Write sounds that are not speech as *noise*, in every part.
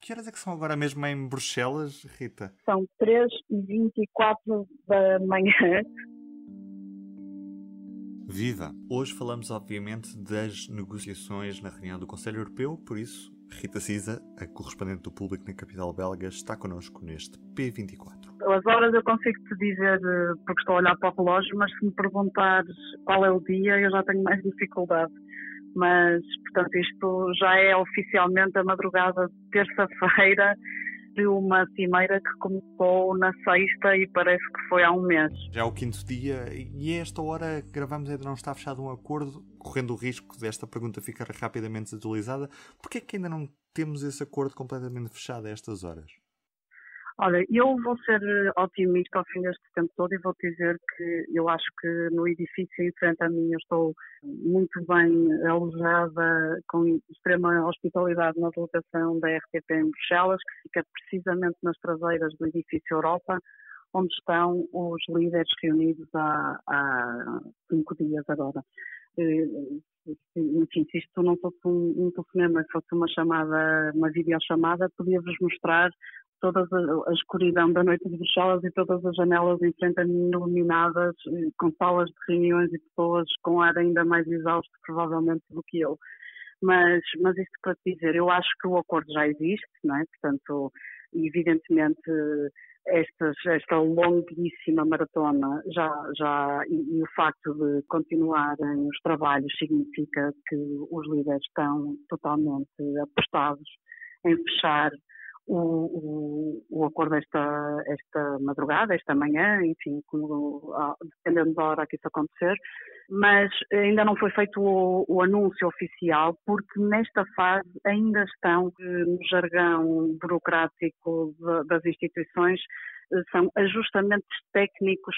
Que horas é que são agora mesmo em Bruxelas, Rita? São 3h24 da manhã. Viva! Hoje falamos, obviamente, das negociações na reunião do Conselho Europeu, por isso, Rita Cisa, a correspondente do público na capital belga, está connosco neste P24. As horas eu consigo te dizer eh, porque estou a olhar para o relógio, mas se me perguntares qual é o dia, eu já tenho mais dificuldade. Mas, portanto, isto já é oficialmente a madrugada de terça-feira de uma cimeira que começou na sexta e parece que foi há um mês. Já é o quinto dia e a esta hora gravamos ainda não está fechado um acordo, correndo o risco desta pergunta ficar rapidamente atualizada. Porquê é que ainda não temos esse acordo completamente fechado a estas horas? Olha, eu vou ser otimista ao fim deste tempo todo e vou dizer que eu acho que no edifício em frente a mim eu estou muito bem alojada, com extrema hospitalidade na delegação da RTP em Bruxelas, que fica precisamente nas traseiras do edifício Europa, onde estão os líderes reunidos há, há cinco dias agora. Eh, enfim, se isto não fosse um, um telefonema, fosse uma chamada, uma videochamada, podia-vos mostrar toda a, escuridão da noite de Bruxelas e todas as janelas em frente a mim iluminadas, eh, com salas de reuniões e pessoas com ar ainda mais exausto, provavelmente, do que eu. Mas, mas isto para te dizer, eu acho que o acordo já existe, não é? Portanto, evidentemente, estas, esta longuíssima maratona já, já e, e, o facto de continuarem os trabalhos significa que os líderes estão totalmente apostados em fechar o, o, o acordo esta, esta madrugada, esta manhã, enfim, como, dependendo da hora que isso acontecer, mas ainda não foi feito o, o anúncio oficial, porque nesta fase ainda estão eh, no jargão burocrático das instituições, eh, são ajustamentos técnicos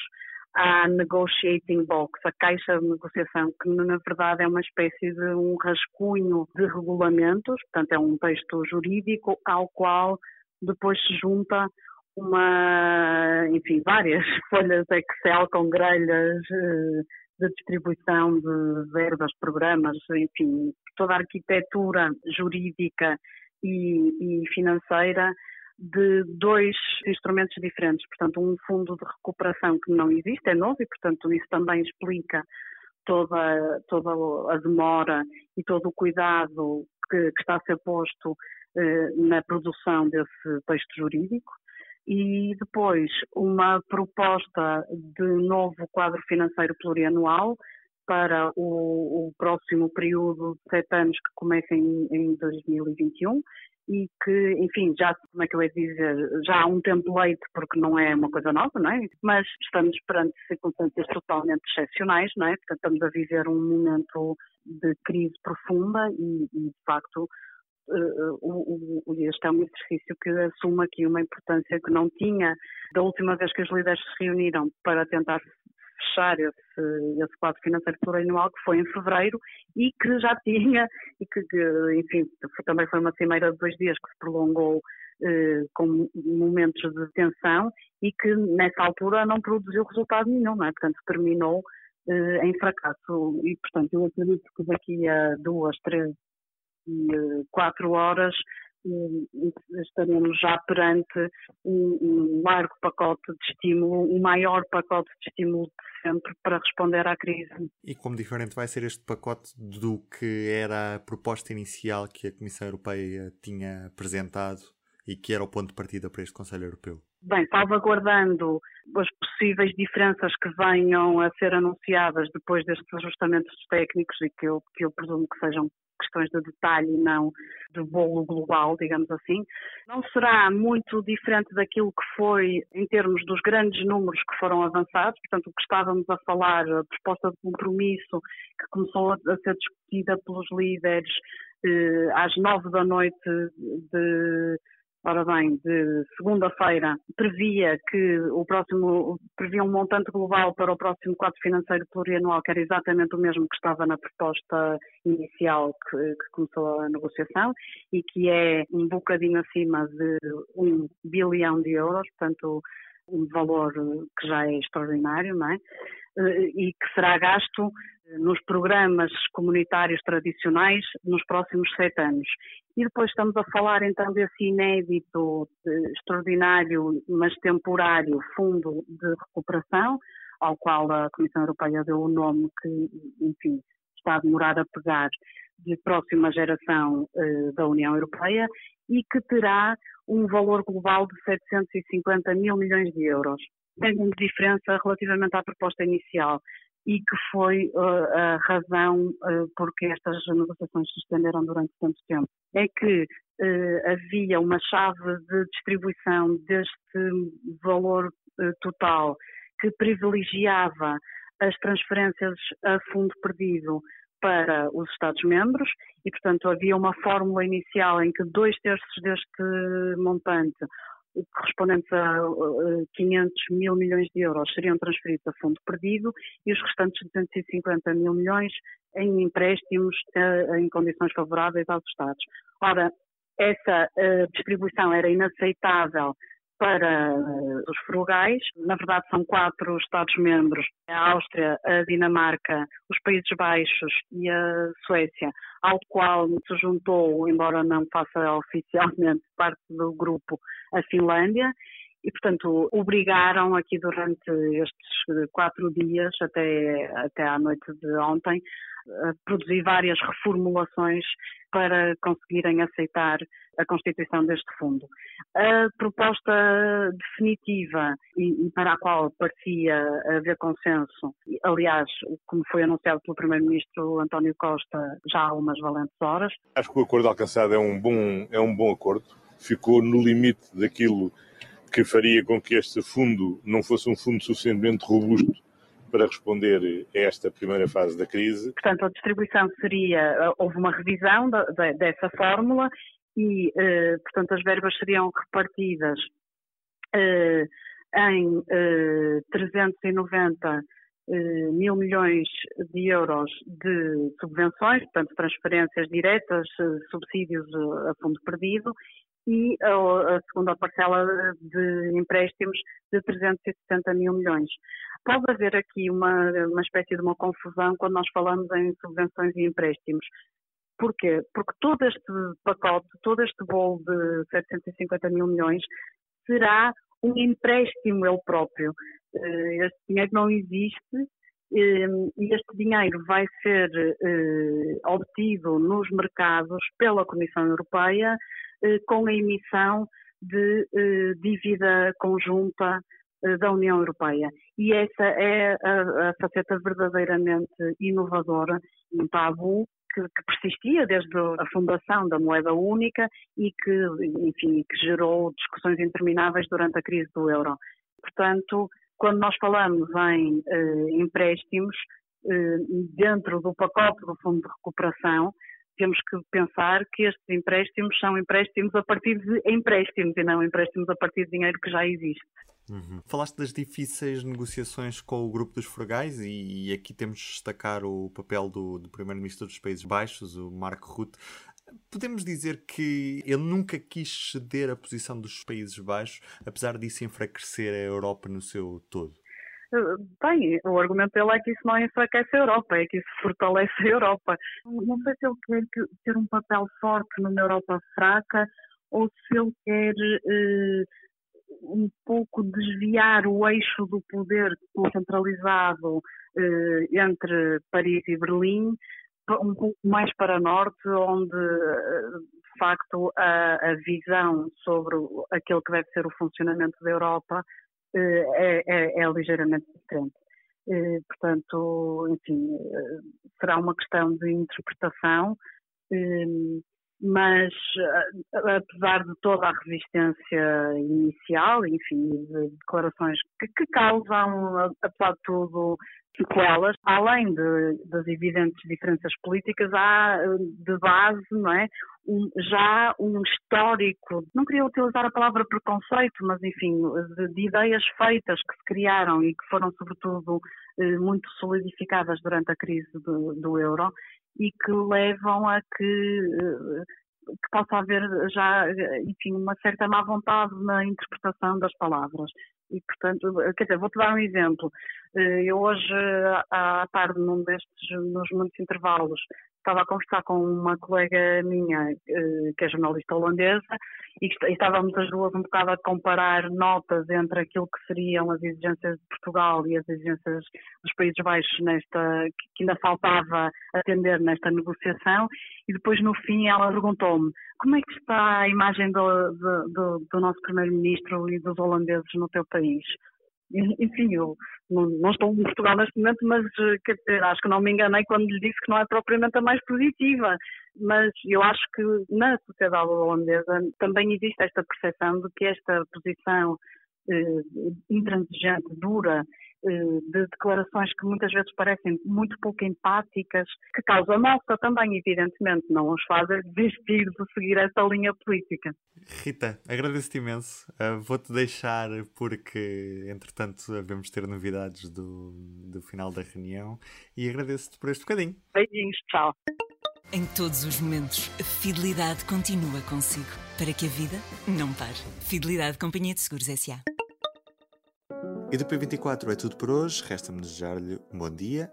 à negotiating box, a caixa de negociação, que na verdade é uma espécie de um rascunho de regulamentos, portanto é um texto jurídico ao qual depois se junta uma, enfim, várias *laughs* folhas Excel com grelhas eh, de distribuição de verbas, programas, enfim, toda a arquitetura jurídica e, e financeira de dois instrumentos diferentes. Portanto, um fundo de recuperação que não existe, é novo, e, portanto, isso também explica toda, toda a demora e todo o cuidado que, que está a ser posto eh, na produção desse texto jurídico. E depois, uma proposta de novo quadro financeiro plurianual para o, o próximo período de sete anos que começa em, em 2021 e que, enfim, já, como é que eu ia dizer, já há um template, porque não é uma coisa nova, não é? Mas estamos perante circunstâncias totalmente excepcionais, não é? Portanto, estamos a viver um momento de crise profunda e, e de facto, o, este é um exercício que assume aqui uma importância que não tinha da última vez que os líderes se reuniram para tentar fechar esse, esse quadro financeiro plurianual que foi em fevereiro e que já *laughs* tinha, e que, enfim, também foi uma cimeira de dois dias que se prolongou eh, com momentos de tensão e que nessa altura não produziu resultado nenhum, não é? Portanto, terminou eh, em fracasso. E, portanto, eu acredito que daqui a duas, três e eh, quatro horas estaremos já perante um, um, largo pacote de estímulo, um maior pacote de estímulo de sempre para responder à crise. E como diferente vai ser este pacote do que era a proposta inicial que a Comissão Europeia tinha apresentado e que era o ponto de partida para este Conselho Europeu? Bem, salvaguardando as possíveis diferenças que venham a ser anunciadas depois destes ajustamentos técnicos e que eu, que eu presumo que sejam questões de detalhe e não de bolo global, digamos assim. Não será muito diferente daquilo que foi em termos dos grandes números que foram avançados, portanto, o que estávamos a falar, a proposta de compromisso que começou a ser discutida pelos líderes eh, às nove da noite de Ora bem, de segunda-feira previa que o próximo, previa um montante global para o próximo quadro financeiro plurianual, que era exatamente o mesmo que estava na proposta inicial que, que começou a negociação e que é um bocadinho acima de um bilhão de euros, portanto, um valor que já é extraordinário, não é? Eh, e que será gasto nos programas comunitários tradicionais nos próximos sete anos. E depois estamos a falar então desse inédito, de, extraordinário, mas temporário fundo de recuperação, ao qual a Comissão Europeia deu o nome que, enfim, está a demorar a pegar de próxima geração eh, da União Europeia e que terá um valor global de 750 mil milhões de euros. Tem uma diferença relativamente à proposta inicial e que foi uh, a razão uh, porque estas negociações se estenderam durante tanto tempo. É que uh, havia uma chave de distribuição deste valor total que privilegiava as transferências a fundo perdido para os Estados-membros e, portanto, havia uma fórmula inicial em que dois terços deste montante correspondentes a 500 mil milhões de euros seriam transferidos a fundo perdido e os restantes 250 mil milhões em empréstimos eh, em condições favoráveis aos Estados. Ora, essa eh, distribuição era inaceitável para eh, os frugais. Na verdade, são quatro Estados-membros: a Áustria, a Dinamarca, os Países Baixos e a Suécia, ao qual se juntou, embora não faça *laughs* oficialmente parte do grupo, a Finlândia. E, portanto, obrigaram aqui durante estes quatro dias, até, até à noite de ontem, a produzir várias reformulações para conseguirem aceitar a constituição deste fundo. A proposta definitiva e, para a qual parecia haver consenso, aliás, como foi anunciado pelo Primeiro-Ministro António Costa já há umas valentes horas. Acho que o acordo alcançado é um bom, é um bom acordo. Ficou no limite daquilo que faria com que este fundo não fosse um fundo suficientemente robusto para responder a esta primeira fase da crise. Portanto, a distribuição seria, houve uma revisão de, de, dessa fórmula e, eh, portanto, as verbas seriam repartidas eh, em eh, 390 eh, mil milhões de euros de subvenções, portanto, transferências diretas, eh, subsídios eh, a fundo perdido, e a, a segunda parcela de empréstimos de 360 mil milhões. Pode haver aqui uma, uma espécie de uma confusão quando nós falamos em subvenções e empréstimos. Porquê? Porque todo este pacote, todo este bolo de 750 mil milhões será um empréstimo ele próprio. Eh, este dinheiro não existe e este dinheiro vai ser eh, obtido nos mercados pela Comissão Europeia com a emissão de dívida conjunta da União Europeia. E essa é a, a faceta verdadeiramente inovadora, um tabu que, que, persistia desde a fundação da moeda única e que, enfim, que gerou discussões intermináveis durante a crise do euro. Portanto, quando nós falamos em eh, empréstimos, eh, dentro do pacote do Fundo de Recuperação, temos que pensar que estes empréstimos são empréstimos a partir de empréstimos e não empréstimos a partir de dinheiro que já existe. Uhum. Falaste das difíceis negociações com o grupo dos frugais e, e aqui temos de destacar o papel do, do primeiro-ministro dos Países Baixos, o Marco Rutte. Podemos dizer que ele nunca quis ceder a posição dos Países Baixos, apesar disso enfraquecer a Europa no seu todo. Bem, o argumento dele é que isso não enfraquece a Europa, é que isso fortalece a Europa. Não sei se ele quer ter um papel forte numa Europa fraca ou se ele quer eh, um pouco desviar o eixo do poder centralizado eh, entre Paris e Berlim um pouco mais para norte, onde eh, de facto a, a visão sobre aquilo que deve ser o funcionamento da Europa eh, é, é, é ligeiramente diferente. Eh, portanto, enfim, será uma questão de interpretação mas apesar de toda a resistência inicial, enfim, de declarações que, que causam, apesar de tudo, sequelas, além de, das evidentes diferenças políticas, há de base, não é? Um, já um histórico, não queria utilizar a palavra preconceito, mas enfim, de, de ideias feitas que se criaram e que foram sobretudo eh, muito solidificadas durante a crise do, do euro e que levam a que eh, que possa haver já, enfim, uma certa má vontade na interpretação das palavras. E, portanto, quer dizer, vou-te dar um exemplo. Eh, eu hoje, à tarde, num destes, nos muitos intervalos, estava a conversar com uma colega minha, eh, que é jornalista holandesa, e estávamos as duas um bocado a comparar notas entre aquilo que seriam as exigências de Portugal e as exigências dos Países Baixos nesta, que ainda faltava atender nesta negociação, e depois no fim ela perguntou-me como é que está a imagem do, do, do nosso Primeiro-Ministro e dos holandeses no teu país? enfim, eu não, não, estou em Portugal neste momento, mas eh, acho que não me enganei quando lhe disse que não é propriamente a mais positiva. Mas eu acho que na sociedade holandesa também existe esta percepção de que esta posição eh, intransigente, dura, de declarações que muitas vezes parecem muito pouco empáticas, que causa nossa também, evidentemente, não os fazem desistir de seguir essa linha política. Rita, agradeço-te imenso. Uh, Vou-te deixar porque, entretanto, devemos ter novidades do, do final da reunião e agradeço-te por este bocadinho. Beijinhos, tchau. Em todos os momentos, a fidelidade continua consigo, para que a vida não pare. Fidelidade Companhia de Seguros S.A. E do P24 é tudo por hoje. Resta-me desejar-lhe um bom dia.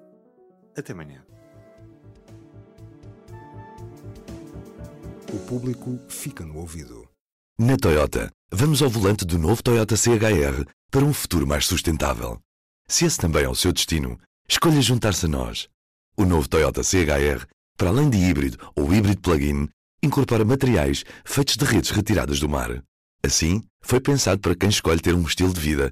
Até amanhã. O público fica no ouvido. Na Toyota, vamos ao volante do novo Toyota CHR para um futuro mais sustentável. Se esse também é o seu destino, escolha juntar-se a nós. O novo Toyota CHR, para além de híbrido ou híbrido plug-in, incorpora materiais feitos de redes retiradas do mar. Assim, foi pensado para quem escolhe ter um estilo de vida